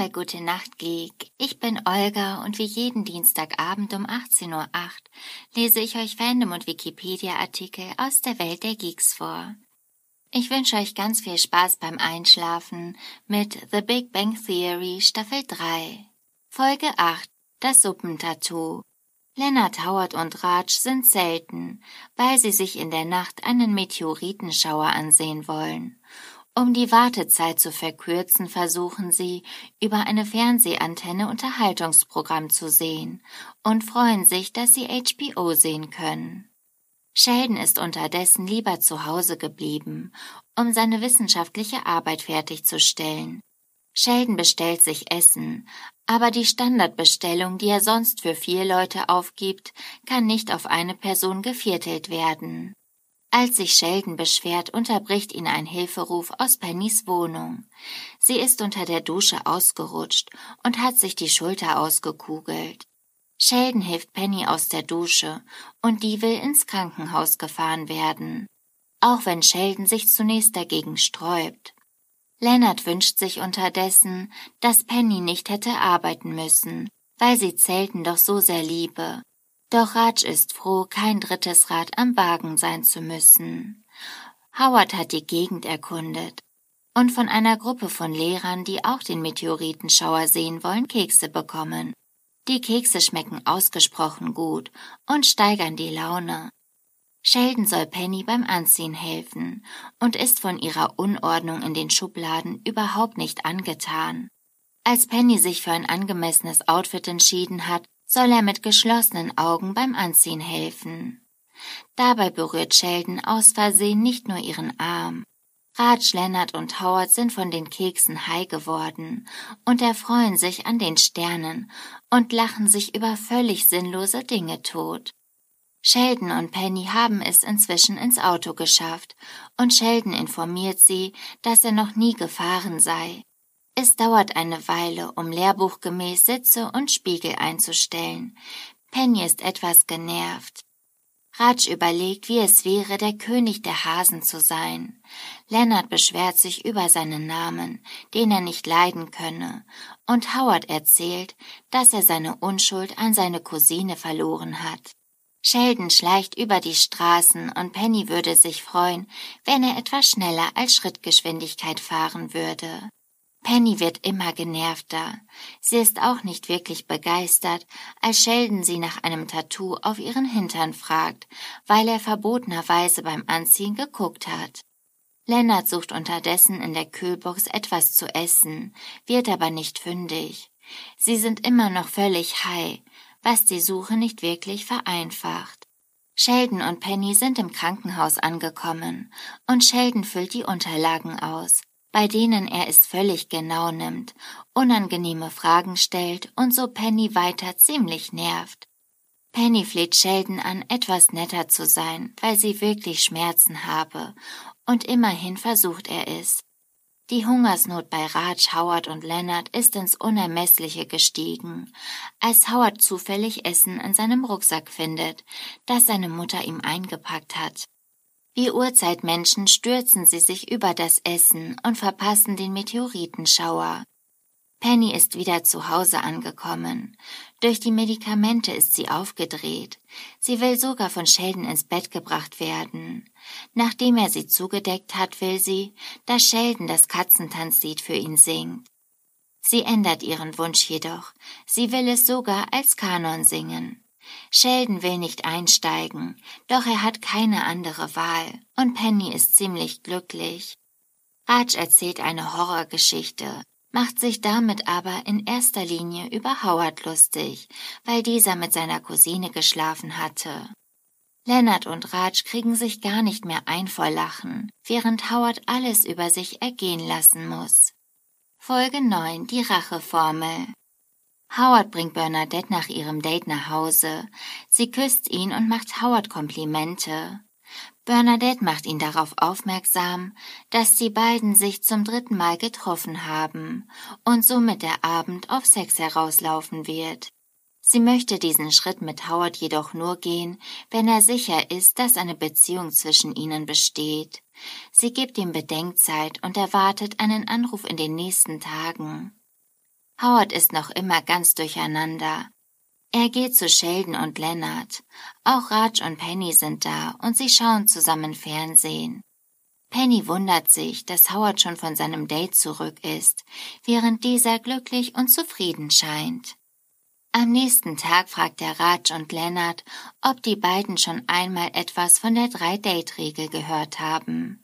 Bei Gute Nacht Geek. Ich bin Olga und wie jeden Dienstagabend um 18.08 Uhr lese ich euch Fandom und Wikipedia-Artikel aus der Welt der Geeks vor. Ich wünsche euch ganz viel Spaß beim Einschlafen mit The Big Bang Theory Staffel 3. Folge 8 Das Suppentattoo. Leonard Howard und Raj sind selten, weil sie sich in der Nacht einen Meteoritenschauer ansehen wollen um die Wartezeit zu verkürzen, versuchen sie, über eine Fernsehantenne Unterhaltungsprogramm zu sehen und freuen sich, dass sie HBO sehen können. Sheldon ist unterdessen lieber zu Hause geblieben, um seine wissenschaftliche Arbeit fertigzustellen. Sheldon bestellt sich Essen, aber die Standardbestellung, die er sonst für vier Leute aufgibt, kann nicht auf eine Person geviertelt werden. Als sich Sheldon beschwert, unterbricht ihn ein Hilferuf aus Pennys Wohnung. Sie ist unter der Dusche ausgerutscht und hat sich die Schulter ausgekugelt. Sheldon hilft Penny aus der Dusche und die will ins Krankenhaus gefahren werden. Auch wenn Sheldon sich zunächst dagegen sträubt. Leonard wünscht sich unterdessen, dass Penny nicht hätte arbeiten müssen, weil sie Zelten doch so sehr liebe doch Raj ist froh, kein drittes Rad am Wagen sein zu müssen. Howard hat die Gegend erkundet und von einer Gruppe von Lehrern, die auch den Meteoritenschauer sehen wollen, Kekse bekommen. Die Kekse schmecken ausgesprochen gut und steigern die Laune. Sheldon soll Penny beim Anziehen helfen und ist von ihrer Unordnung in den Schubladen überhaupt nicht angetan. Als Penny sich für ein angemessenes Outfit entschieden hat, soll er mit geschlossenen Augen beim Anziehen helfen. Dabei berührt Sheldon aus Versehen nicht nur ihren Arm. Raj, Leonard und Howard sind von den Keksen high geworden und erfreuen sich an den Sternen und lachen sich über völlig sinnlose Dinge tot. Sheldon und Penny haben es inzwischen ins Auto geschafft und Sheldon informiert sie, dass er noch nie gefahren sei. Es dauert eine Weile, um lehrbuchgemäß Sitze und Spiegel einzustellen. Penny ist etwas genervt. Raj überlegt, wie es wäre, der König der Hasen zu sein. Leonard beschwert sich über seinen Namen, den er nicht leiden könne, und Howard erzählt, dass er seine Unschuld an seine Cousine verloren hat. Sheldon schleicht über die Straßen und Penny würde sich freuen, wenn er etwas schneller als Schrittgeschwindigkeit fahren würde. Penny wird immer genervter. Sie ist auch nicht wirklich begeistert, als Sheldon sie nach einem Tattoo auf ihren Hintern fragt, weil er verbotenerweise beim Anziehen geguckt hat. Lennart sucht unterdessen in der Kühlbox etwas zu essen, wird aber nicht fündig. Sie sind immer noch völlig high, was die Suche nicht wirklich vereinfacht. Sheldon und Penny sind im Krankenhaus angekommen und Sheldon füllt die Unterlagen aus, bei denen er es völlig genau nimmt, unangenehme Fragen stellt und so Penny weiter ziemlich nervt. Penny fleht Sheldon an, etwas netter zu sein, weil sie wirklich Schmerzen habe, und immerhin versucht er es. Die Hungersnot bei Raj, Howard und Leonard ist ins Unermessliche gestiegen, als Howard zufällig Essen in seinem Rucksack findet, das seine Mutter ihm eingepackt hat. Wie Urzeitmenschen stürzen sie sich über das Essen und verpassen den Meteoritenschauer. Penny ist wieder zu Hause angekommen. Durch die Medikamente ist sie aufgedreht. Sie will sogar von Sheldon ins Bett gebracht werden. Nachdem er sie zugedeckt hat, will sie, dass Sheldon das Katzentanzlied für ihn singt. Sie ändert ihren Wunsch jedoch. Sie will es sogar als Kanon singen. Sheldon will nicht einsteigen, doch er hat keine andere Wahl, und Penny ist ziemlich glücklich. Raj erzählt eine Horrorgeschichte, macht sich damit aber in erster Linie über Howard lustig, weil dieser mit seiner Cousine geschlafen hatte. Leonard und Raj kriegen sich gar nicht mehr ein vor Lachen, während Howard alles über sich ergehen lassen muss. Folge 9 Die Racheformel Howard bringt Bernadette nach ihrem Date nach Hause. Sie küsst ihn und macht Howard Komplimente. Bernadette macht ihn darauf aufmerksam, dass die beiden sich zum dritten Mal getroffen haben und somit der Abend auf Sex herauslaufen wird. Sie möchte diesen Schritt mit Howard jedoch nur gehen, wenn er sicher ist, dass eine Beziehung zwischen ihnen besteht. Sie gibt ihm Bedenkzeit und erwartet einen Anruf in den nächsten Tagen. Howard ist noch immer ganz durcheinander. Er geht zu Sheldon und Leonard. Auch Raj und Penny sind da und sie schauen zusammen Fernsehen. Penny wundert sich, dass Howard schon von seinem Date zurück ist, während dieser glücklich und zufrieden scheint. Am nächsten Tag fragt der Raj und Leonard, ob die beiden schon einmal etwas von der Drei-Date-Regel gehört haben.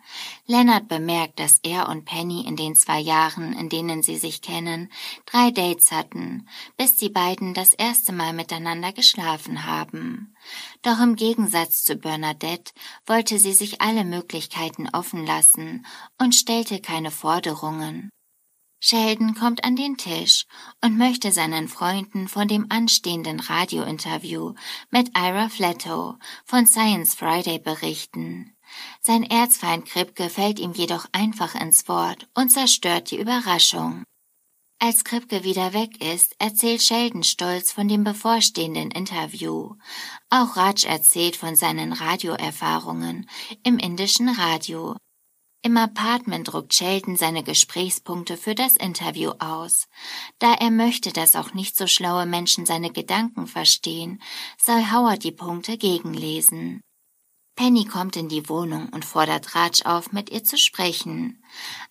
Leonard bemerkt, dass er und Penny in den zwei Jahren, in denen sie sich kennen, drei Dates hatten, bis die beiden das erste Mal miteinander geschlafen haben. Doch im Gegensatz zu Bernadette wollte sie sich alle Möglichkeiten offen lassen und stellte keine Forderungen. Sheldon kommt an den Tisch und möchte seinen Freunden von dem anstehenden Radiointerview mit Ira Flatto von Science Friday berichten. Sein Erzfeind Kripke fällt ihm jedoch einfach ins Wort und zerstört die Überraschung. Als Kripke wieder weg ist, erzählt Sheldon stolz von dem bevorstehenden Interview. Auch Raj erzählt von seinen Radioerfahrungen im indischen Radio im Apartment druckt Sheldon seine Gesprächspunkte für das Interview aus. Da er möchte, dass auch nicht so schlaue Menschen seine Gedanken verstehen, soll Howard die Punkte gegenlesen. Penny kommt in die Wohnung und fordert Raj auf, mit ihr zu sprechen.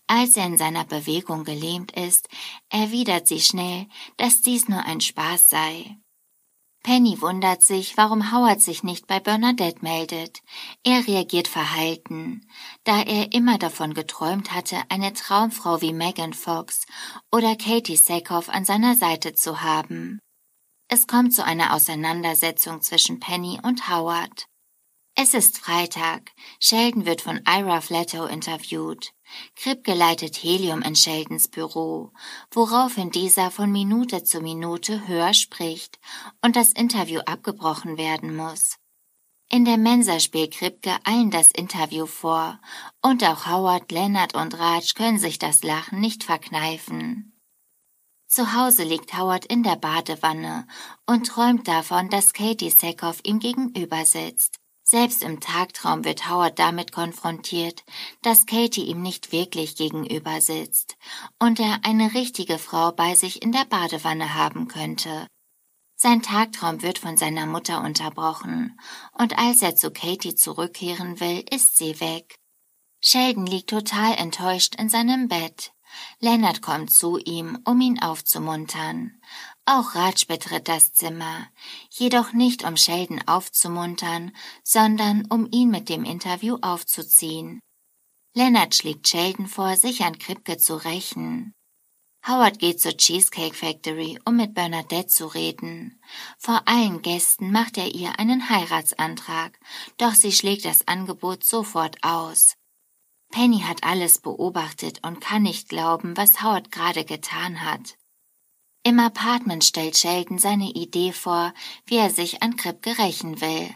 Als er in seiner Bewegung gelähmt ist, erwidert sie schnell, dass dies nur ein Spaß sei. Penny wundert sich, warum Howard sich nicht bei Bernadette meldet. Er reagiert verhalten, da er immer davon geträumt hatte, eine Traumfrau wie Megan Fox oder Katie Sackhoff an seiner Seite zu haben. Es kommt zu einer Auseinandersetzung zwischen Penny und Howard. Es ist Freitag. Sheldon wird von Ira Flatto interviewt. Kripke leitet Helium in Sheldons Büro, woraufhin dieser von Minute zu Minute höher spricht und das Interview abgebrochen werden muss. In der Mensa spielt Kripke allen das Interview vor und auch Howard, Leonard und Raj können sich das Lachen nicht verkneifen. Zu Hause liegt Howard in der Badewanne und träumt davon, dass Katie Sackhoff ihm gegenüber sitzt. Selbst im Tagtraum wird Howard damit konfrontiert, dass Katie ihm nicht wirklich gegenüber sitzt und er eine richtige Frau bei sich in der Badewanne haben könnte. Sein Tagtraum wird von seiner Mutter unterbrochen, und als er zu Katie zurückkehren will, ist sie weg. Sheldon liegt total enttäuscht in seinem Bett. Leonard kommt zu ihm, um ihn aufzumuntern. Auch Raj betritt das Zimmer, jedoch nicht um Sheldon aufzumuntern, sondern um ihn mit dem Interview aufzuziehen. Leonard schlägt Sheldon vor, sich an Kripke zu rächen. Howard geht zur Cheesecake Factory, um mit Bernadette zu reden. Vor allen Gästen macht er ihr einen Heiratsantrag, doch sie schlägt das Angebot sofort aus. Penny hat alles beobachtet und kann nicht glauben, was Howard gerade getan hat. Im Apartment stellt Sheldon seine Idee vor, wie er sich an Kripke rächen will.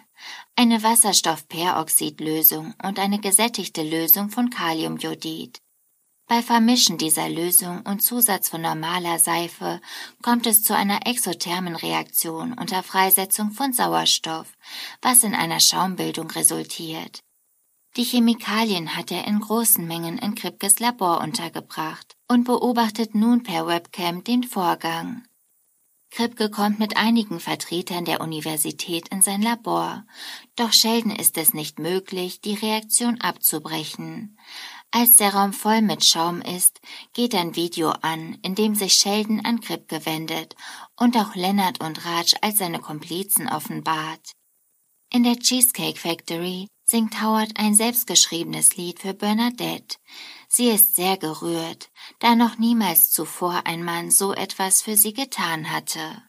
Eine Wasserstoffperoxidlösung und eine gesättigte Lösung von Kaliumjodid. Bei Vermischen dieser Lösung und Zusatz von normaler Seife kommt es zu einer exothermen Reaktion unter Freisetzung von Sauerstoff, was in einer Schaumbildung resultiert. Die Chemikalien hat er in großen Mengen in Kripkes Labor untergebracht und beobachtet nun per Webcam den Vorgang. Kripke kommt mit einigen Vertretern der Universität in sein Labor, doch Sheldon ist es nicht möglich, die Reaktion abzubrechen. Als der Raum voll mit Schaum ist, geht ein Video an, in dem sich Sheldon an Kripke wendet und auch Leonard und Raj als seine Komplizen offenbart. In der Cheesecake Factory singt Howard ein selbstgeschriebenes Lied für Bernadette. Sie ist sehr gerührt, da noch niemals zuvor ein Mann so etwas für sie getan hatte.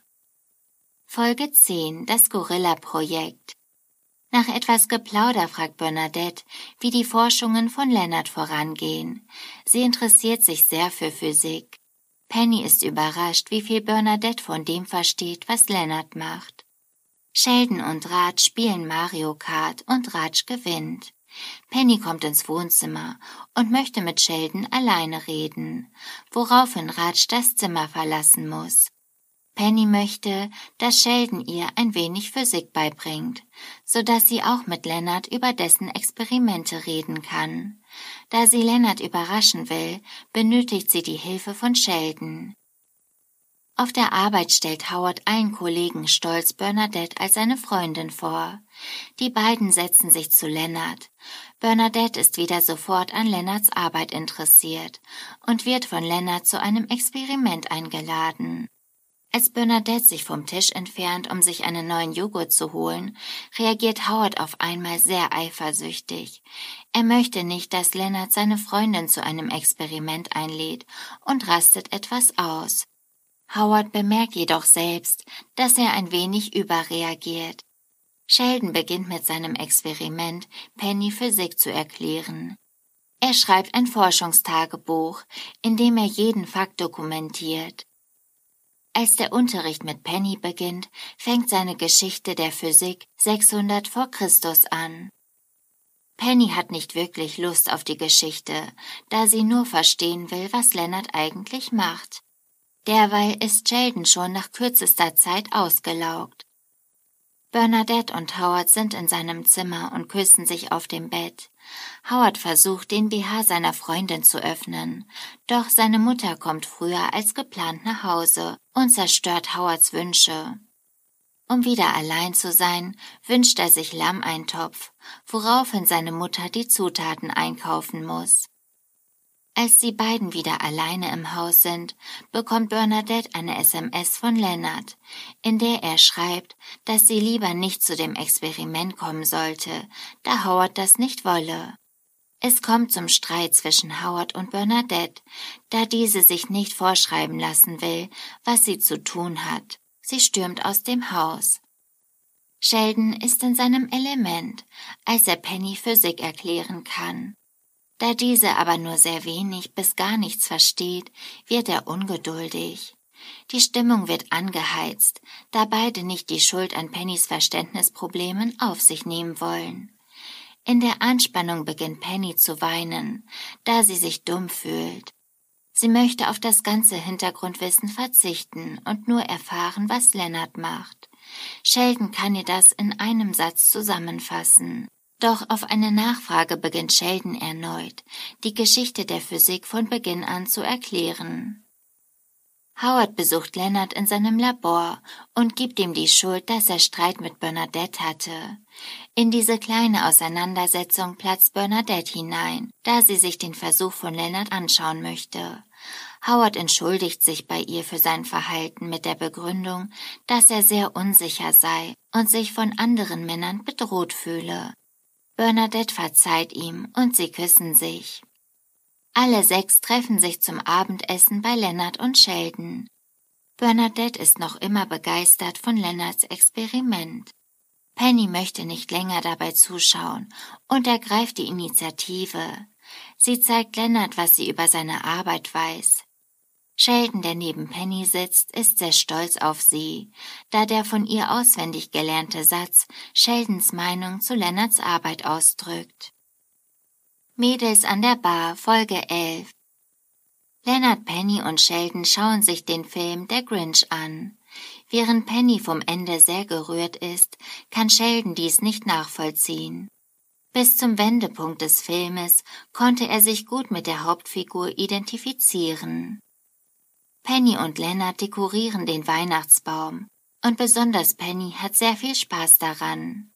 Folge 10 Das Gorilla-Projekt Nach etwas Geplauder fragt Bernadette, wie die Forschungen von Leonard vorangehen. Sie interessiert sich sehr für Physik. Penny ist überrascht, wie viel Bernadette von dem versteht, was Leonard macht. Sheldon und Raj spielen Mario Kart und Raj gewinnt. Penny kommt ins Wohnzimmer und möchte mit Sheldon alleine reden, woraufhin Raj das Zimmer verlassen muss. Penny möchte, dass Sheldon ihr ein wenig Physik beibringt, so dass sie auch mit Leonard über dessen Experimente reden kann. Da sie Leonard überraschen will, benötigt sie die Hilfe von Sheldon. Auf der Arbeit stellt Howard allen Kollegen stolz Bernadette als seine Freundin vor. Die beiden setzen sich zu Leonard. Bernadette ist wieder sofort an Leonards Arbeit interessiert und wird von Leonard zu einem Experiment eingeladen. Als Bernadette sich vom Tisch entfernt, um sich einen neuen Joghurt zu holen, reagiert Howard auf einmal sehr eifersüchtig. Er möchte nicht, dass Leonard seine Freundin zu einem Experiment einlädt und rastet etwas aus. Howard bemerkt jedoch selbst, dass er ein wenig überreagiert. Sheldon beginnt mit seinem Experiment, Penny Physik zu erklären. Er schreibt ein Forschungstagebuch, in dem er jeden Fakt dokumentiert. Als der Unterricht mit Penny beginnt, fängt seine Geschichte der Physik 600 vor Christus an. Penny hat nicht wirklich Lust auf die Geschichte, da sie nur verstehen will, was Leonard eigentlich macht. Derweil ist Sheldon schon nach kürzester Zeit ausgelaugt. Bernadette und Howard sind in seinem Zimmer und küssen sich auf dem Bett. Howard versucht, den BH seiner Freundin zu öffnen, doch seine Mutter kommt früher als geplant nach Hause und zerstört Howards Wünsche. Um wieder allein zu sein, wünscht er sich Lammeintopf, woraufhin seine Mutter die Zutaten einkaufen muss. Als die beiden wieder alleine im Haus sind, bekommt Bernadette eine SMS von Leonard, in der er schreibt, dass sie lieber nicht zu dem Experiment kommen sollte, da Howard das nicht wolle. Es kommt zum Streit zwischen Howard und Bernadette, da diese sich nicht vorschreiben lassen will, was sie zu tun hat. Sie stürmt aus dem Haus. Sheldon ist in seinem Element, als er Penny Physik erklären kann. Da diese aber nur sehr wenig bis gar nichts versteht, wird er ungeduldig. Die Stimmung wird angeheizt, da beide nicht die Schuld an Pennys Verständnisproblemen auf sich nehmen wollen. In der Anspannung beginnt Penny zu weinen, da sie sich dumm fühlt. Sie möchte auf das ganze Hintergrundwissen verzichten und nur erfahren, was Lennart macht. Sheldon kann ihr das in einem Satz zusammenfassen. Doch auf eine Nachfrage beginnt Sheldon erneut, die Geschichte der Physik von Beginn an zu erklären. Howard besucht Leonard in seinem Labor und gibt ihm die Schuld, dass er Streit mit Bernadette hatte. In diese kleine Auseinandersetzung platzt Bernadette hinein, da sie sich den Versuch von Leonard anschauen möchte. Howard entschuldigt sich bei ihr für sein Verhalten mit der Begründung, dass er sehr unsicher sei und sich von anderen Männern bedroht fühle. Bernadette verzeiht ihm und sie küssen sich. Alle sechs treffen sich zum Abendessen bei Lennart und Sheldon. Bernadette ist noch immer begeistert von Lennarts Experiment. Penny möchte nicht länger dabei zuschauen und ergreift die Initiative. Sie zeigt Lennart, was sie über seine Arbeit weiß. Sheldon, der neben Penny sitzt, ist sehr stolz auf sie, da der von ihr auswendig gelernte Satz Sheldons Meinung zu Lennarts Arbeit ausdrückt. Mädels an der Bar, Folge 11 Leonard, Penny und Sheldon schauen sich den Film Der Grinch an. Während Penny vom Ende sehr gerührt ist, kann Sheldon dies nicht nachvollziehen. Bis zum Wendepunkt des Filmes konnte er sich gut mit der Hauptfigur identifizieren. Penny und Lennart dekorieren den Weihnachtsbaum und besonders Penny hat sehr viel Spaß daran.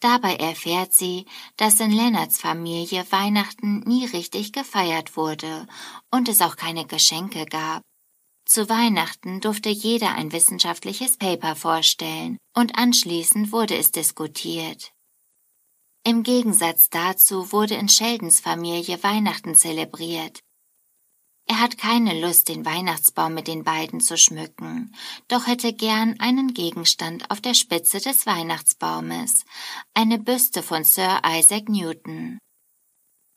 Dabei erfährt sie, dass in Lennarts Familie Weihnachten nie richtig gefeiert wurde und es auch keine Geschenke gab. Zu Weihnachten durfte jeder ein wissenschaftliches Paper vorstellen und anschließend wurde es diskutiert. Im Gegensatz dazu wurde in Sheldons Familie Weihnachten zelebriert. Er hat keine Lust, den Weihnachtsbaum mit den beiden zu schmücken, doch hätte gern einen Gegenstand auf der Spitze des Weihnachtsbaumes, eine Büste von Sir Isaac Newton.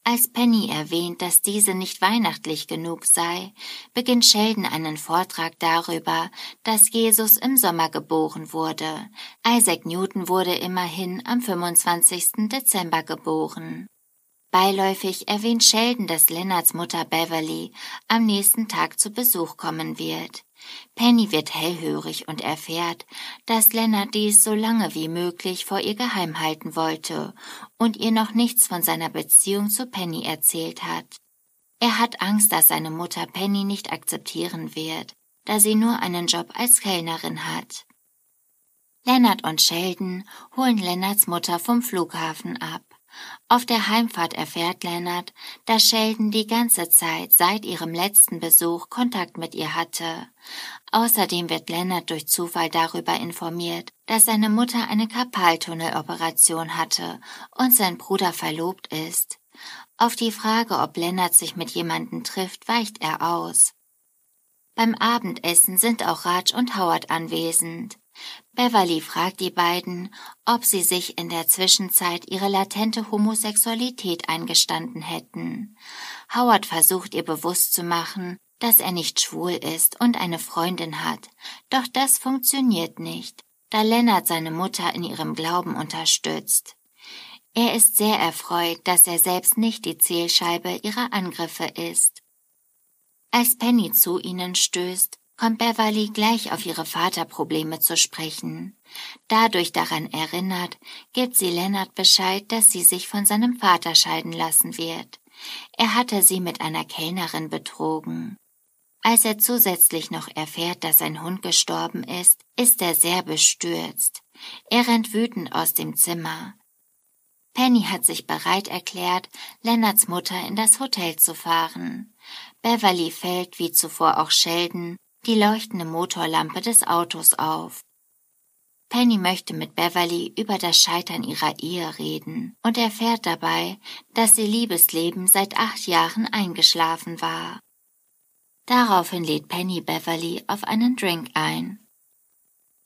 Als Penny erwähnt, dass diese nicht weihnachtlich genug sei, beginnt Sheldon einen Vortrag darüber, dass Jesus im Sommer geboren wurde. Isaac Newton wurde immerhin am 25. Dezember geboren. Beiläufig erwähnt Sheldon, dass Lennarts Mutter Beverly am nächsten Tag zu Besuch kommen wird. Penny wird hellhörig und erfährt, dass Lennart dies so lange wie möglich vor ihr geheim halten wollte und ihr noch nichts von seiner Beziehung zu Penny erzählt hat. Er hat Angst, dass seine Mutter Penny nicht akzeptieren wird. da sie nur einen Job als Kellnerin hat. Lennart und Sheldon holen Lennarts Mutter vom Flughafen ab. Auf der Heimfahrt erfährt Lennart, dass Sheldon die ganze Zeit seit ihrem letzten Besuch Kontakt mit ihr hatte. Außerdem wird Lennart durch Zufall darüber informiert, dass seine Mutter eine Karpaltunneloperation hatte und sein Bruder verlobt ist. Auf die Frage, ob Lennart sich mit jemandem trifft, weicht er aus. Beim Abendessen sind auch Raj und Howard anwesend. Beverly fragt die beiden, ob sie sich in der Zwischenzeit ihre latente Homosexualität eingestanden hätten. Howard versucht ihr bewusst zu machen, dass er nicht schwul ist und eine Freundin hat, doch das funktioniert nicht, da Lennart seine Mutter in ihrem Glauben unterstützt. Er ist sehr erfreut, dass er selbst nicht die Zielscheibe ihrer Angriffe ist. Als Penny zu ihnen stößt, kommt Beverly gleich auf ihre Vaterprobleme zu sprechen. Dadurch daran erinnert, gibt sie Leonard Bescheid, dass sie sich von seinem Vater scheiden lassen wird. Er hatte sie mit einer Kellnerin betrogen. Als er zusätzlich noch erfährt, dass sein Hund gestorben ist, ist er sehr bestürzt. Er rennt wütend aus dem Zimmer. Penny hat sich bereit erklärt, Lennarts Mutter in das Hotel zu fahren. Beverly fällt, wie zuvor auch Sheldon, die leuchtende Motorlampe des Autos auf. Penny möchte mit Beverly über das Scheitern ihrer Ehe reden und erfährt dabei, dass ihr Liebesleben seit acht Jahren eingeschlafen war. Daraufhin lädt Penny Beverly auf einen Drink ein.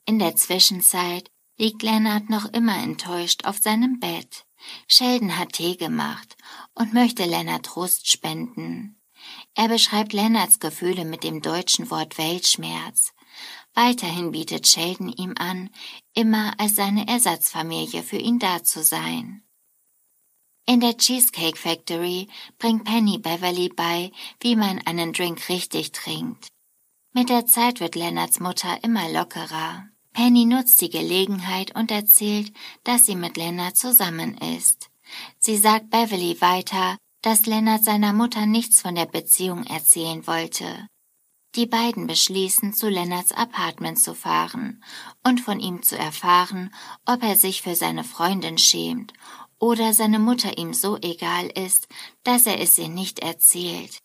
In der Zwischenzeit liegt Leonard noch immer enttäuscht auf seinem Bett. Sheldon hat Tee gemacht und möchte Leonard Trost spenden. Er beschreibt Lennarts Gefühle mit dem deutschen Wort Weltschmerz. Weiterhin bietet Sheldon ihm an, immer als seine Ersatzfamilie für ihn da zu sein. In der Cheesecake Factory bringt Penny Beverly bei, wie man einen Drink richtig trinkt. Mit der Zeit wird Lennarts Mutter immer lockerer. Penny nutzt die Gelegenheit und erzählt, dass sie mit Lennart zusammen ist. Sie sagt Beverly weiter, dass Lennart seiner Mutter nichts von der Beziehung erzählen wollte. Die beiden beschließen, zu Lennarts Apartment zu fahren und von ihm zu erfahren, ob er sich für seine Freundin schämt oder seine Mutter ihm so egal ist, dass er es ihr nicht erzählt.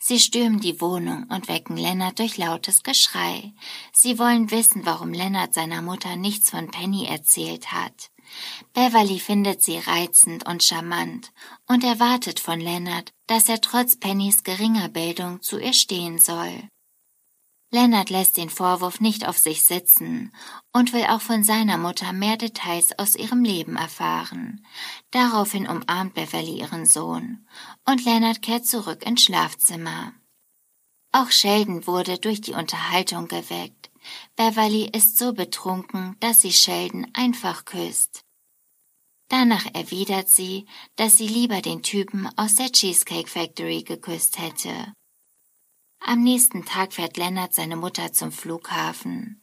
Sie stürmen die Wohnung und wecken Lennart durch lautes Geschrei. Sie wollen wissen, warum Lennart seiner Mutter nichts von Penny erzählt hat. Beverly findet sie reizend und charmant und erwartet von Leonard, dass er trotz Pennys geringer Bildung zu ihr stehen soll. Leonard lässt den Vorwurf nicht auf sich sitzen und will auch von seiner Mutter mehr Details aus ihrem Leben erfahren. Daraufhin umarmt Beverly ihren Sohn und Leonard kehrt zurück ins Schlafzimmer. Auch Sheldon wurde durch die Unterhaltung geweckt. Beverly ist so betrunken, dass sie Sheldon einfach küsst. Danach erwidert sie, dass sie lieber den Typen aus der Cheesecake Factory geküsst hätte. Am nächsten Tag fährt Leonard seine Mutter zum Flughafen.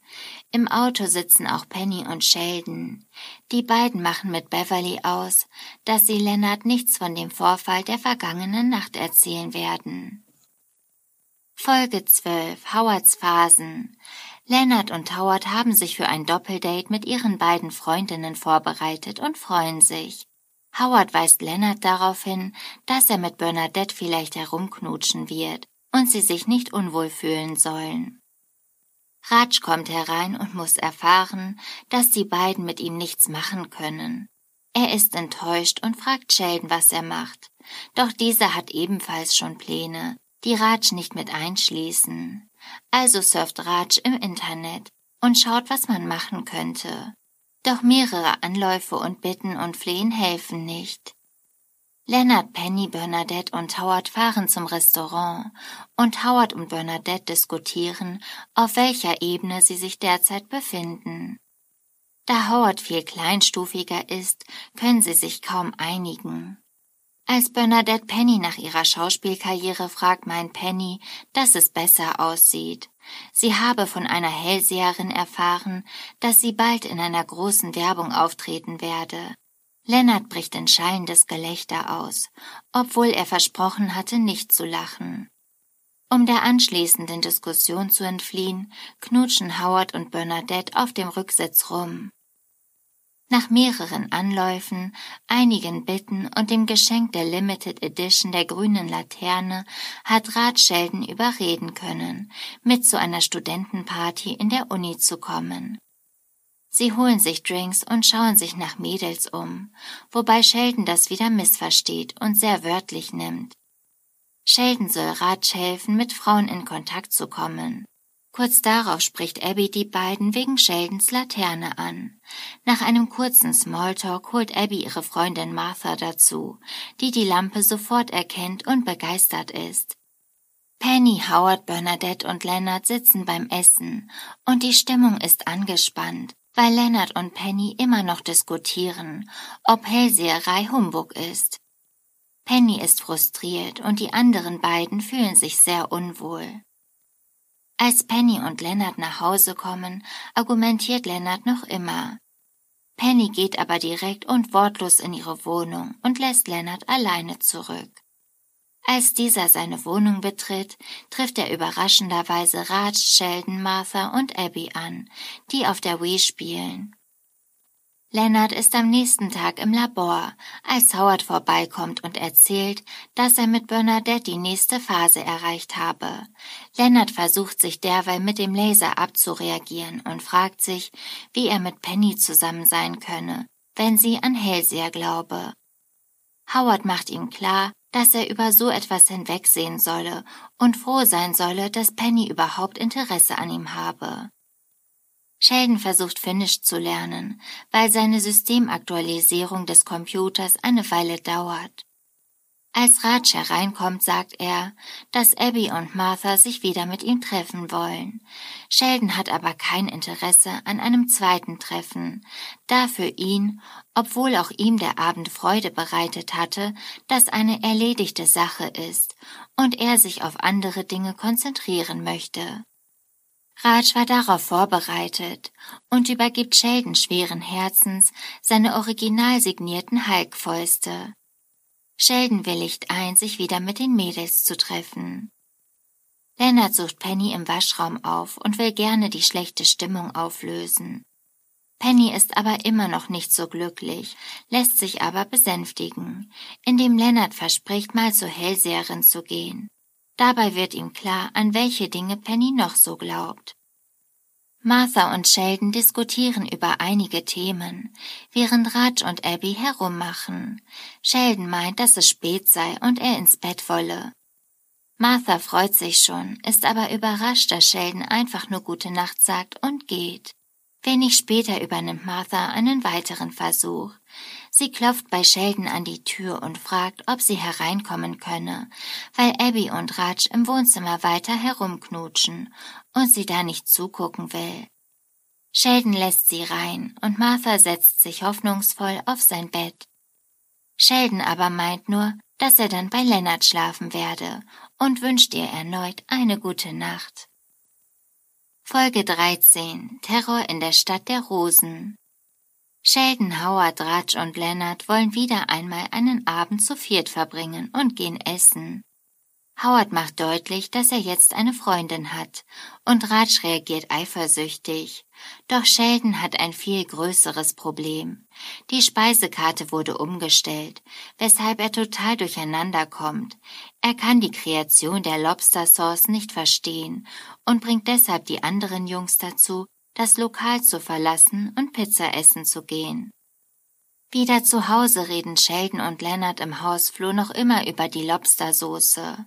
Im Auto sitzen auch Penny und Sheldon. Die beiden machen mit Beverly aus, dass sie Leonard nichts von dem Vorfall der vergangenen Nacht erzählen werden. Folge 12 Howards Phasen Leonard und Howard haben sich für ein Doppeldate mit ihren beiden Freundinnen vorbereitet und freuen sich. Howard weist Leonard darauf hin, dass er mit Bernadette vielleicht herumknutschen wird und sie sich nicht unwohl fühlen sollen. Raj kommt herein und muss erfahren, dass die beiden mit ihm nichts machen können. Er ist enttäuscht und fragt Sheldon, was er macht. Doch dieser hat ebenfalls schon Pläne, die Raj nicht mit einschließen. Also surft Raj im Internet und schaut, was man machen könnte. Doch mehrere Anläufe und Bitten und Flehen helfen nicht. Leonard, Penny, Bernadette und Howard fahren zum Restaurant und Howard und Bernadette diskutieren, auf welcher Ebene sie sich derzeit befinden. Da Howard viel kleinstufiger ist, können sie sich kaum einigen. Als Bernadette Penny nach ihrer Schauspielkarriere fragt, meint Penny, dass es besser aussieht. Sie habe von einer Hellseherin erfahren, dass sie bald in einer großen Werbung auftreten werde. Lennart bricht in schallendes Gelächter aus, obwohl er versprochen hatte, nicht zu lachen. Um der anschließenden Diskussion zu entfliehen, knutschen Howard und Bernadette auf dem Rücksitz rum. Nach mehreren Anläufen, einigen Bitten und dem Geschenk der Limited Edition der grünen Laterne hat Rat Sheldon überreden können, mit zu einer Studentenparty in der Uni zu kommen. Sie holen sich Drinks und schauen sich nach Mädels um, wobei Sheldon das wieder missversteht und sehr wörtlich nimmt. Sheldon soll Ratsch helfen, mit Frauen in Kontakt zu kommen. Kurz darauf spricht Abby die beiden wegen Sheldons Laterne an. Nach einem kurzen Smalltalk holt Abby ihre Freundin Martha dazu, die die Lampe sofort erkennt und begeistert ist. Penny, Howard, Bernadette und Leonard sitzen beim Essen und die Stimmung ist angespannt, weil Leonard und Penny immer noch diskutieren, ob Hellseherei Humbug ist. Penny ist frustriert und die anderen beiden fühlen sich sehr unwohl. Als Penny und Lennart nach Hause kommen, argumentiert Lennart noch immer. Penny geht aber direkt und wortlos in ihre Wohnung und lässt Lennart alleine zurück. Als dieser seine Wohnung betritt, trifft er überraschenderweise Raj, Sheldon, Martha und Abby an, die auf der Wii spielen. Leonard ist am nächsten Tag im Labor, als Howard vorbeikommt und erzählt, dass er mit Bernadette die nächste Phase erreicht habe. Leonard versucht sich derweil mit dem Laser abzureagieren und fragt sich, wie er mit Penny zusammen sein könne, wenn sie an Hellseher glaube. Howard macht ihm klar, dass er über so etwas hinwegsehen solle und froh sein solle, dass Penny überhaupt Interesse an ihm habe. Sheldon versucht Finnisch zu lernen, weil seine Systemaktualisierung des Computers eine Weile dauert. Als Raj hereinkommt, sagt er, dass Abby und Martha sich wieder mit ihm treffen wollen. Sheldon hat aber kein Interesse an einem zweiten Treffen, da für ihn, obwohl auch ihm der Abend Freude bereitet hatte, das eine erledigte Sache ist und er sich auf andere Dinge konzentrieren möchte. Raj war darauf vorbereitet und übergibt Sheldon schweren Herzens seine original signierten Hulk-Fäuste. Sheldon willigt ein, sich wieder mit den Mädels zu treffen. Leonard sucht Penny im Waschraum auf und will gerne die schlechte Stimmung auflösen. Penny ist aber immer noch nicht so glücklich, lässt sich aber besänftigen, indem Leonard verspricht, mal zur Hellseherin zu gehen. Dabei wird ihm klar, an welche Dinge Penny noch so glaubt. Martha und Sheldon diskutieren über einige Themen, während Raj und Abby herummachen. Sheldon meint, dass es spät sei und er ins Bett wolle. Martha freut sich schon, ist aber überrascht, dass Sheldon einfach nur gute Nacht sagt und geht. Wenig später übernimmt Martha einen weiteren Versuch. Sie klopft bei Sheldon an die Tür und fragt, ob sie hereinkommen könne, weil Abby und Raj im Wohnzimmer weiter herumknutschen und sie da nicht zugucken will. Sheldon lässt sie rein und Martha setzt sich hoffnungsvoll auf sein Bett. Sheldon aber meint nur, dass er dann bei Leonard schlafen werde und wünscht ihr erneut eine gute Nacht. Folge 13 Terror in der Stadt der Rosen Sheldon, Howard, Raj und Leonard wollen wieder einmal einen Abend zu viert verbringen und gehen essen. Howard macht deutlich, dass er jetzt eine Freundin hat, und Raj reagiert eifersüchtig. Doch Sheldon hat ein viel größeres Problem. Die Speisekarte wurde umgestellt, weshalb er total durcheinander kommt. Er kann die Kreation der Lobster Sauce nicht verstehen und bringt deshalb die anderen Jungs dazu, das Lokal zu verlassen und Pizza essen zu gehen. Wieder zu Hause reden Sheldon und Leonard im Hausflur noch immer über die Lobstersoße.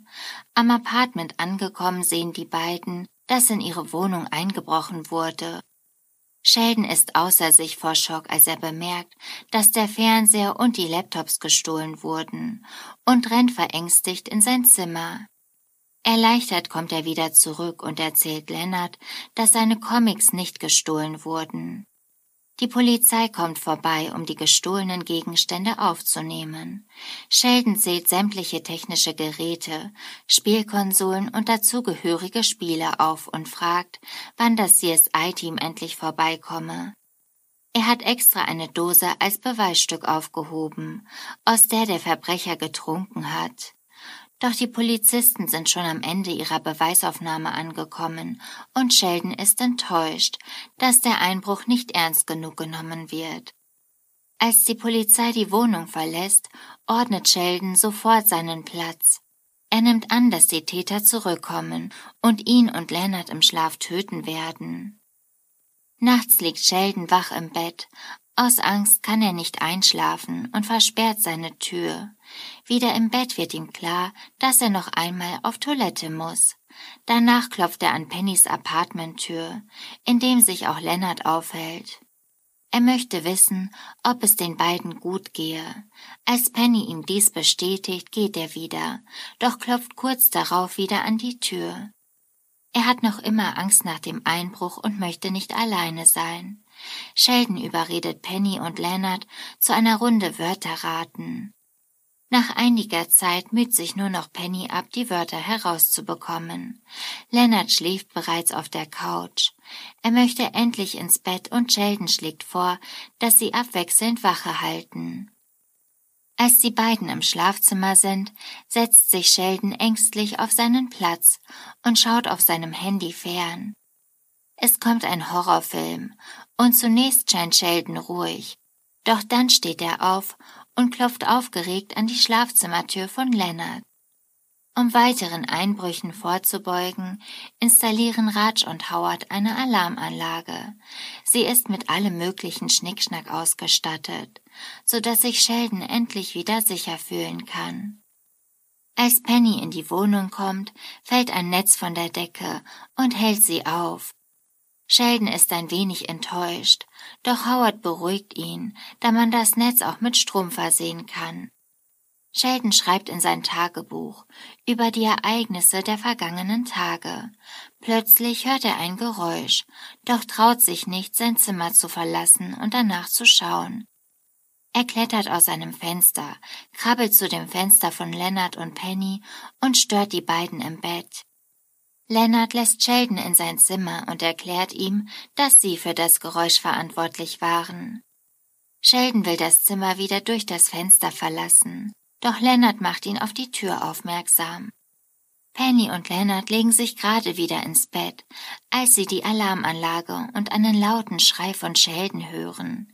Am Apartment angekommen sehen die beiden, dass in ihre Wohnung eingebrochen wurde. Sheldon ist außer sich vor Schock, als er bemerkt, dass der Fernseher und die Laptops gestohlen wurden und rennt verängstigt in sein Zimmer. Erleichtert kommt er wieder zurück und erzählt Leonard, dass seine Comics nicht gestohlen wurden. Die Polizei kommt vorbei, um die gestohlenen Gegenstände aufzunehmen. Sheldon zählt sämtliche technische Geräte, Spielkonsolen und dazugehörige Spiele auf und fragt, wann das CSI-Team endlich vorbeikomme. Er hat extra eine Dose als Beweisstück aufgehoben, aus der der Verbrecher getrunken hat. Doch die Polizisten sind schon am Ende ihrer Beweisaufnahme angekommen und Sheldon ist enttäuscht, dass der Einbruch nicht ernst genug genommen wird. Als die Polizei die Wohnung verlässt, ordnet Sheldon sofort seinen Platz. Er nimmt an, dass die Täter zurückkommen und ihn und Leonard im Schlaf töten werden. Nachts liegt Sheldon wach im Bett. Aus Angst kann er nicht einschlafen und versperrt seine Tür. Wieder im Bett wird ihm klar, dass er noch einmal auf Toilette muss. Danach klopft er an Pennys Apartmenttür, in dem sich auch Leonard aufhält. Er möchte wissen, ob es den beiden gut gehe. Als Penny ihm dies bestätigt, geht er wieder, doch klopft kurz darauf wieder an die Tür. Er hat noch immer Angst nach dem Einbruch und möchte nicht alleine sein. Sheldon überredet Penny und Leonard zu einer Runde Wörter raten. Nach einiger Zeit müht sich nur noch Penny ab, die Wörter herauszubekommen. Leonard schläft bereits auf der Couch. Er möchte endlich ins Bett und Sheldon schlägt vor, dass sie abwechselnd Wache halten. Als die beiden im Schlafzimmer sind, setzt sich Sheldon ängstlich auf seinen Platz und schaut auf seinem Handy fern. Es kommt ein Horrorfilm, und zunächst scheint Sheldon ruhig, doch dann steht er auf und klopft aufgeregt an die Schlafzimmertür von Leonard. Um weiteren Einbrüchen vorzubeugen, installieren Raj und Howard eine Alarmanlage. Sie ist mit allem möglichen Schnickschnack ausgestattet, so dass sich Sheldon endlich wieder sicher fühlen kann. Als Penny in die Wohnung kommt, fällt ein Netz von der Decke und hält sie auf. Sheldon ist ein wenig enttäuscht, doch Howard beruhigt ihn, da man das Netz auch mit Strom versehen kann. Sheldon schreibt in sein Tagebuch über die Ereignisse der vergangenen Tage. Plötzlich hört er ein Geräusch, doch traut sich nicht, sein Zimmer zu verlassen und danach zu schauen. Er klettert aus seinem Fenster, krabbelt zu dem Fenster von Leonard und Penny und stört die beiden im Bett. Leonard lässt Sheldon in sein Zimmer und erklärt ihm, dass sie für das Geräusch verantwortlich waren. Sheldon will das Zimmer wieder durch das Fenster verlassen, doch Leonard macht ihn auf die Tür aufmerksam. Penny und Leonard legen sich gerade wieder ins Bett, als sie die Alarmanlage und einen lauten Schrei von Sheldon hören.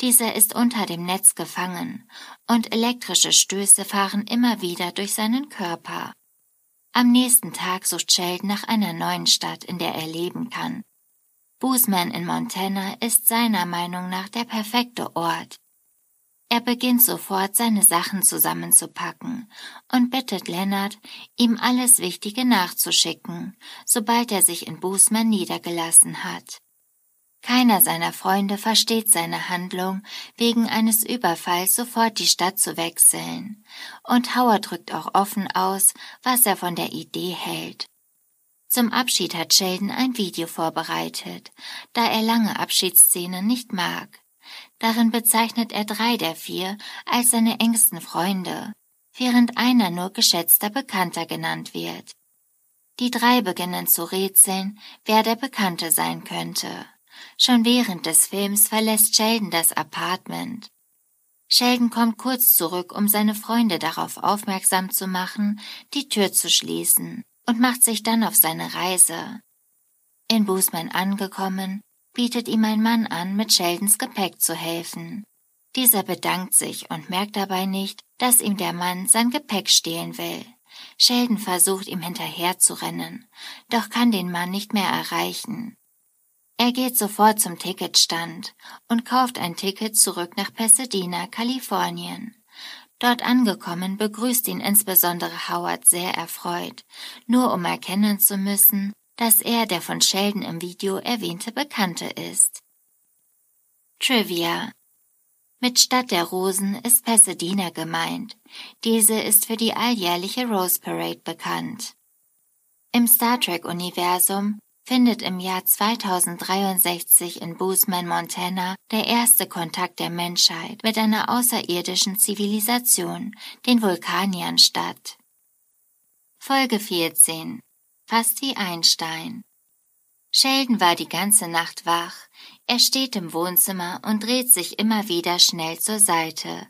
Dieser ist unter dem Netz gefangen, und elektrische Stöße fahren immer wieder durch seinen Körper. Am nächsten Tag sucht Sheldon nach einer neuen Stadt, in der er leben kann. Boozman in Montana ist seiner Meinung nach der perfekte Ort. Er beginnt sofort, seine Sachen zusammenzupacken und bittet Leonard, ihm alles Wichtige nachzuschicken, sobald er sich in Boozman niedergelassen hat. Keiner seiner Freunde versteht seine Handlung, wegen eines Überfalls sofort die Stadt zu wechseln, und Howard drückt auch offen aus, was er von der Idee hält. Zum Abschied hat Sheldon ein Video vorbereitet, da er lange Abschiedsszenen nicht mag. Darin bezeichnet er drei der vier als seine engsten Freunde, während einer nur geschätzter Bekannter genannt wird. Die drei beginnen zu rätseln, wer der Bekannte sein könnte. Schon während des Films verlässt Sheldon das Apartment. Sheldon kommt kurz zurück, um seine Freunde darauf aufmerksam zu machen, die Tür zu schließen, und macht sich dann auf seine Reise. In Boosman angekommen, bietet ihm ein Mann an, mit Sheldons Gepäck zu helfen. Dieser bedankt sich und merkt dabei nicht, dass ihm der Mann sein Gepäck stehlen will. Sheldon versucht ihm hinterherzurennen, doch kann den Mann nicht mehr erreichen. Er geht sofort zum Ticketstand und kauft ein Ticket zurück nach Pasadena, Kalifornien. Dort angekommen begrüßt ihn insbesondere Howard sehr erfreut, nur um erkennen zu müssen, dass er der von Sheldon im Video erwähnte Bekannte ist. Trivia mit Stadt der Rosen ist Pasadena gemeint. Diese ist für die alljährliche Rose Parade bekannt. Im Star Trek-Universum findet im Jahr 2063 in Boozman, Montana, der erste Kontakt der Menschheit mit einer außerirdischen Zivilisation, den Vulkaniern, statt. Folge 14 Fast wie Einstein Sheldon war die ganze Nacht wach. Er steht im Wohnzimmer und dreht sich immer wieder schnell zur Seite,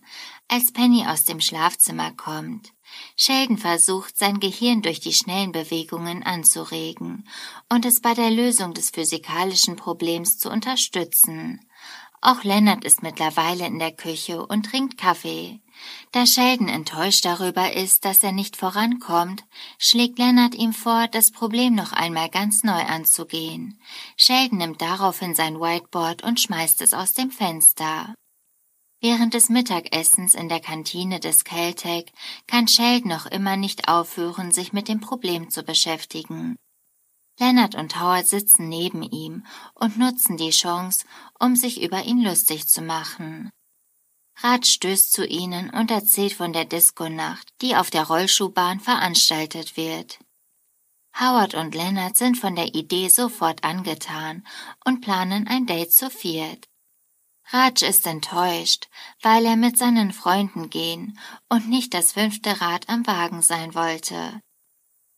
als Penny aus dem Schlafzimmer kommt. Sheldon versucht, sein Gehirn durch die schnellen Bewegungen anzuregen und es bei der Lösung des physikalischen Problems zu unterstützen. Auch Leonard ist mittlerweile in der Küche und trinkt Kaffee. Da Sheldon enttäuscht darüber ist, dass er nicht vorankommt, schlägt Leonard ihm vor, das Problem noch einmal ganz neu anzugehen. Sheldon nimmt daraufhin sein Whiteboard und schmeißt es aus dem Fenster. Während des Mittagessens in der Kantine des Caltech kann Sheldon noch immer nicht aufhören, sich mit dem Problem zu beschäftigen. Leonard und Howard sitzen neben ihm und nutzen die Chance, um sich über ihn lustig zu machen. Rat stößt zu ihnen und erzählt von der Disco-Nacht, die auf der Rollschuhbahn veranstaltet wird. Howard und Leonard sind von der Idee sofort angetan und planen ein Date zu viert. Raj ist enttäuscht, weil er mit seinen Freunden gehen und nicht das fünfte Rad am Wagen sein wollte.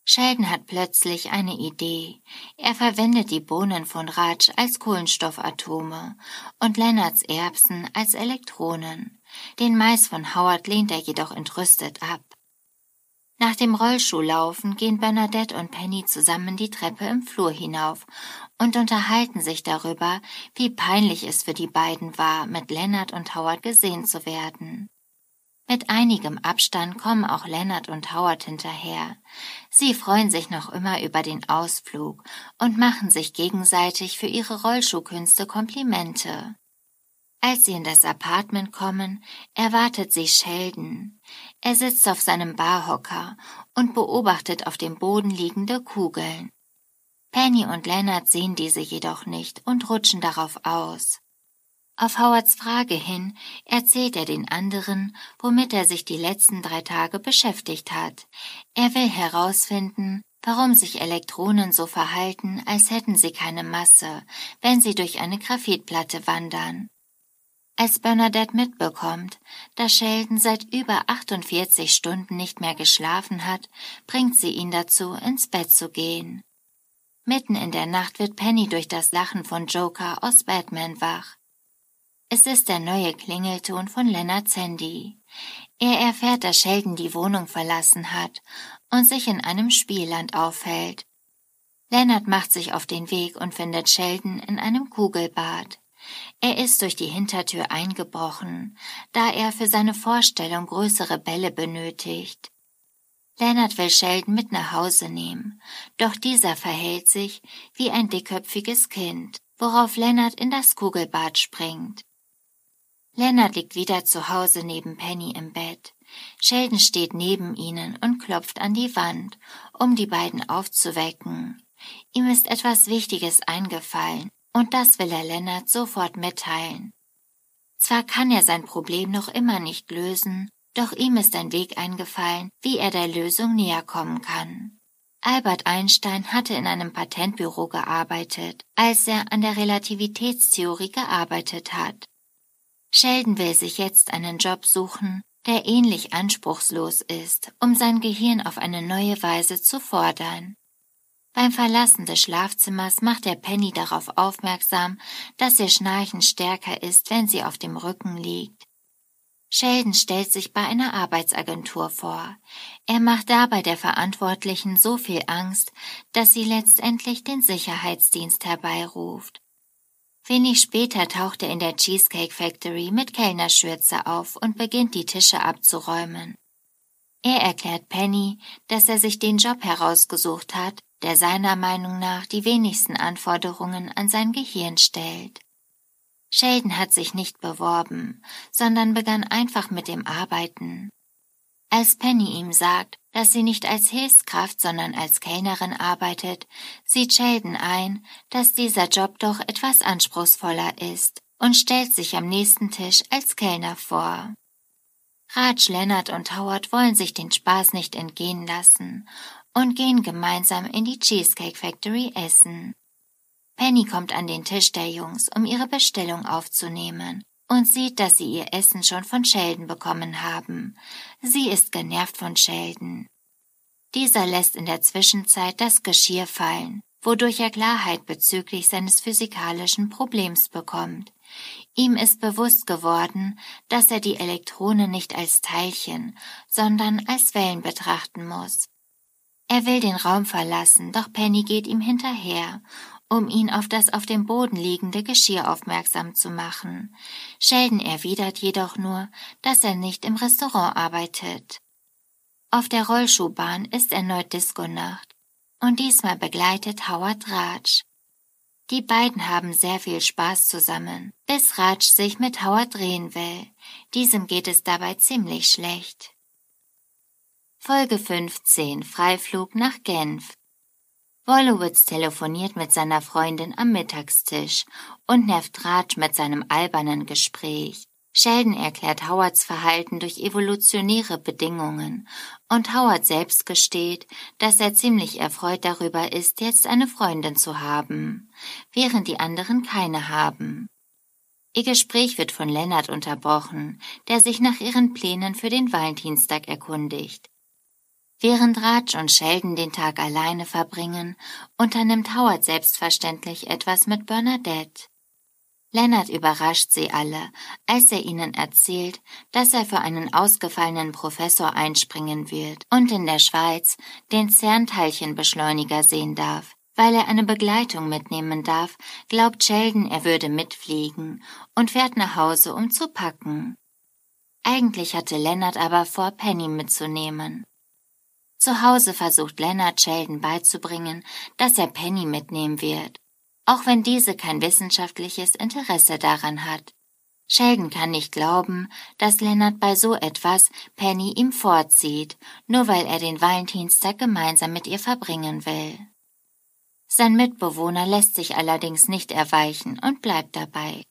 Sheldon hat plötzlich eine Idee. Er verwendet die Bohnen von Raj als Kohlenstoffatome und Leonards Erbsen als Elektronen. Den Mais von Howard lehnt er jedoch entrüstet ab. Nach dem Rollschuhlaufen gehen Bernadette und Penny zusammen die Treppe im Flur hinauf und unterhalten sich darüber, wie peinlich es für die beiden war, mit Leonard und Howard gesehen zu werden. Mit einigem Abstand kommen auch Leonard und Howard hinterher. Sie freuen sich noch immer über den Ausflug und machen sich gegenseitig für ihre Rollschuhkünste Komplimente. Als sie in das Apartment kommen, erwartet sie Sheldon. Er sitzt auf seinem Barhocker und beobachtet auf dem Boden liegende Kugeln. Penny und Leonard sehen diese jedoch nicht und rutschen darauf aus. Auf Howards Frage hin erzählt er den anderen, womit er sich die letzten drei Tage beschäftigt hat. Er will herausfinden, warum sich Elektronen so verhalten, als hätten sie keine Masse, wenn sie durch eine Graphitplatte wandern. Als Bernadette mitbekommt, dass Sheldon seit über 48 Stunden nicht mehr geschlafen hat, bringt sie ihn dazu, ins Bett zu gehen. Mitten in der Nacht wird Penny durch das Lachen von Joker aus Batman wach. Es ist der neue Klingelton von Leonard Sandy. Er erfährt, dass Sheldon die Wohnung verlassen hat und sich in einem Spielland aufhält. Leonard macht sich auf den Weg und findet Sheldon in einem Kugelbad. Er ist durch die Hintertür eingebrochen, da er für seine Vorstellung größere Bälle benötigt. Leonard will Sheldon mit nach Hause nehmen, doch dieser verhält sich wie ein dickköpfiges Kind, worauf Leonard in das Kugelbad springt. Leonard liegt wieder zu Hause neben Penny im Bett. Sheldon steht neben ihnen und klopft an die Wand, um die beiden aufzuwecken. Ihm ist etwas Wichtiges eingefallen, und das will er Leonard sofort mitteilen. Zwar kann er sein Problem noch immer nicht lösen, doch ihm ist ein Weg eingefallen, wie er der Lösung näher kommen kann. Albert Einstein hatte in einem Patentbüro gearbeitet, als er an der Relativitätstheorie gearbeitet hat. Sheldon will sich jetzt einen Job suchen, der ähnlich anspruchslos ist, um sein Gehirn auf eine neue Weise zu fordern. Beim Verlassen des Schlafzimmers macht er Penny darauf aufmerksam, dass ihr Schnarchen stärker ist, wenn sie auf dem Rücken liegt. Sheldon stellt sich bei einer Arbeitsagentur vor. Er macht dabei der Verantwortlichen so viel Angst, dass sie letztendlich den Sicherheitsdienst herbeiruft. Wenig später taucht er in der Cheesecake Factory mit Kellnerschürze auf und beginnt die Tische abzuräumen. Er erklärt Penny, dass er sich den Job herausgesucht hat, der seiner Meinung nach die wenigsten Anforderungen an sein Gehirn stellt. Sheldon hat sich nicht beworben, sondern begann einfach mit dem Arbeiten. Als Penny ihm sagt, dass sie nicht als Hilfskraft, sondern als Kellnerin arbeitet, sieht Sheldon ein, dass dieser Job doch etwas anspruchsvoller ist und stellt sich am nächsten Tisch als Kellner vor. Raj, Leonard und Howard wollen sich den Spaß nicht entgehen lassen und gehen gemeinsam in die Cheesecake Factory essen. Penny kommt an den Tisch der Jungs, um ihre Bestellung aufzunehmen und sieht, dass sie ihr Essen schon von Sheldon bekommen haben. Sie ist genervt von Sheldon. Dieser lässt in der Zwischenzeit das Geschirr fallen wodurch er Klarheit bezüglich seines physikalischen Problems bekommt. Ihm ist bewusst geworden, dass er die Elektronen nicht als Teilchen, sondern als Wellen betrachten muss. Er will den Raum verlassen, doch Penny geht ihm hinterher, um ihn auf das auf dem Boden liegende Geschirr aufmerksam zu machen. Sheldon erwidert jedoch nur, dass er nicht im Restaurant arbeitet. Auf der Rollschuhbahn ist erneut Disco-Nacht und diesmal begleitet Howard Raj. Die beiden haben sehr viel Spaß zusammen, bis Raj sich mit Howard drehen will. Diesem geht es dabei ziemlich schlecht. Folge 15 Freiflug nach Genf Wolowitz telefoniert mit seiner Freundin am Mittagstisch und nervt Raj mit seinem albernen Gespräch. Sheldon erklärt Howards Verhalten durch evolutionäre Bedingungen und Howard selbst gesteht, dass er ziemlich erfreut darüber ist, jetzt eine Freundin zu haben, während die anderen keine haben. Ihr Gespräch wird von Lennart unterbrochen, der sich nach ihren Plänen für den Valentinstag erkundigt. Während Raj und Sheldon den Tag alleine verbringen, unternimmt Howard selbstverständlich etwas mit Bernadette. Lennart überrascht sie alle, als er ihnen erzählt, dass er für einen ausgefallenen Professor einspringen wird und in der Schweiz den CERN-Teilchenbeschleuniger sehen darf. Weil er eine Begleitung mitnehmen darf, glaubt Sheldon, er würde mitfliegen und fährt nach Hause, um zu packen. Eigentlich hatte Lennart aber vor, Penny mitzunehmen. Zu Hause versucht Leonard Sheldon beizubringen, dass er Penny mitnehmen wird, auch wenn diese kein wissenschaftliches Interesse daran hat. Sheldon kann nicht glauben, dass Leonard bei so etwas Penny ihm vorzieht, nur weil er den Valentinstag gemeinsam mit ihr verbringen will. Sein Mitbewohner lässt sich allerdings nicht erweichen und bleibt dabei.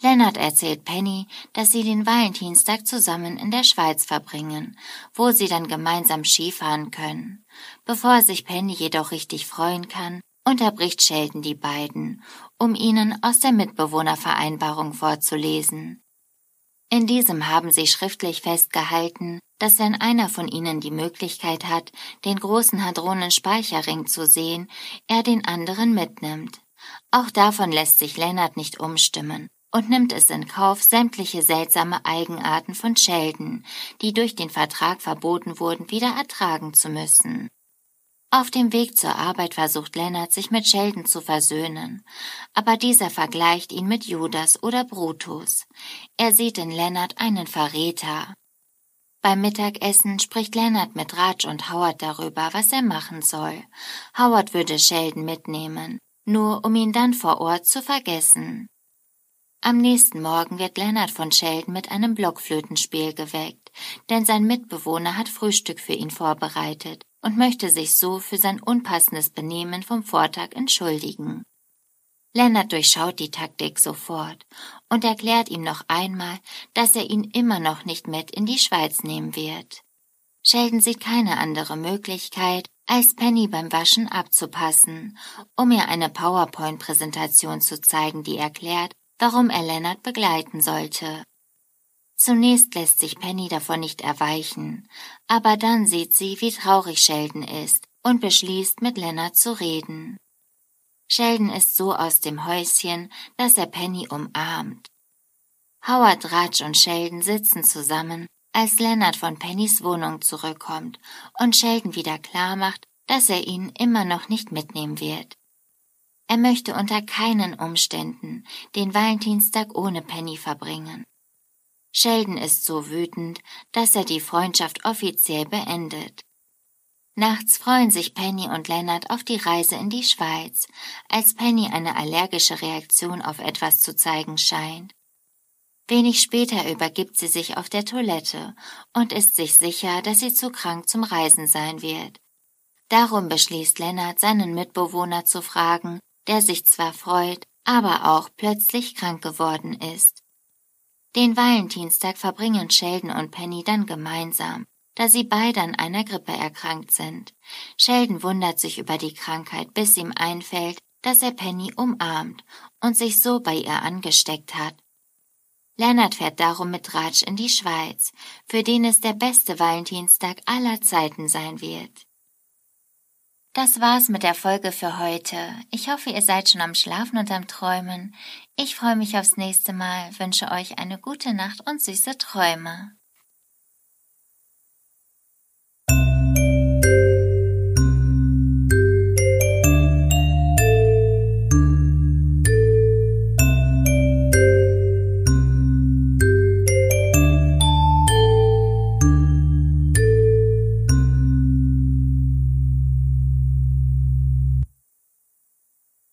Lennart erzählt Penny, dass sie den Valentinstag zusammen in der Schweiz verbringen, wo sie dann gemeinsam Skifahren können. Bevor sich Penny jedoch richtig freuen kann, unterbricht Sheldon die beiden, um ihnen aus der Mitbewohnervereinbarung vorzulesen. In diesem haben sie schriftlich festgehalten, dass wenn einer von ihnen die Möglichkeit hat, den großen Hadronenspeicherring zu sehen, er den anderen mitnimmt. Auch davon lässt sich Lennart nicht umstimmen und nimmt es in Kauf, sämtliche seltsame Eigenarten von Sheldon, die durch den Vertrag verboten wurden, wieder ertragen zu müssen. Auf dem Weg zur Arbeit versucht Lennart, sich mit Sheldon zu versöhnen, aber dieser vergleicht ihn mit Judas oder Brutus. Er sieht in Lennart einen Verräter. Beim Mittagessen spricht Lennart mit Raj und Howard darüber, was er machen soll. Howard würde Sheldon mitnehmen, nur um ihn dann vor Ort zu vergessen. Am nächsten Morgen wird Leonard von Sheldon mit einem Blockflötenspiel geweckt, denn sein Mitbewohner hat Frühstück für ihn vorbereitet und möchte sich so für sein unpassendes Benehmen vom Vortag entschuldigen. Leonard durchschaut die Taktik sofort und erklärt ihm noch einmal, dass er ihn immer noch nicht mit in die Schweiz nehmen wird. Sheldon sieht keine andere Möglichkeit, als Penny beim Waschen abzupassen, um ihr eine PowerPoint-Präsentation zu zeigen, die erklärt, warum er Leonard begleiten sollte. Zunächst lässt sich Penny davon nicht erweichen, aber dann sieht sie, wie traurig Sheldon ist und beschließt, mit Leonard zu reden. Sheldon ist so aus dem Häuschen, dass er Penny umarmt. Howard, Raj und Sheldon sitzen zusammen, als Leonard von Pennys Wohnung zurückkommt und Sheldon wieder klar macht, dass er ihn immer noch nicht mitnehmen wird. Er möchte unter keinen Umständen den Valentinstag ohne Penny verbringen. Sheldon ist so wütend, dass er die Freundschaft offiziell beendet. Nachts freuen sich Penny und Leonard auf die Reise in die Schweiz, als Penny eine allergische Reaktion auf etwas zu zeigen scheint. Wenig später übergibt sie sich auf der Toilette und ist sich sicher, dass sie zu krank zum Reisen sein wird. Darum beschließt Leonard, seinen Mitbewohner zu fragen, der sich zwar freut, aber auch plötzlich krank geworden ist. Den Valentinstag verbringen Sheldon und Penny dann gemeinsam, da sie beide an einer Grippe erkrankt sind. Sheldon wundert sich über die Krankheit, bis ihm einfällt, dass er Penny umarmt und sich so bei ihr angesteckt hat. Leonard fährt darum mit Raj in die Schweiz, für den es der beste Valentinstag aller Zeiten sein wird. Das war's mit der Folge für heute. Ich hoffe, ihr seid schon am Schlafen und am Träumen. Ich freue mich aufs nächste Mal, wünsche euch eine gute Nacht und süße Träume.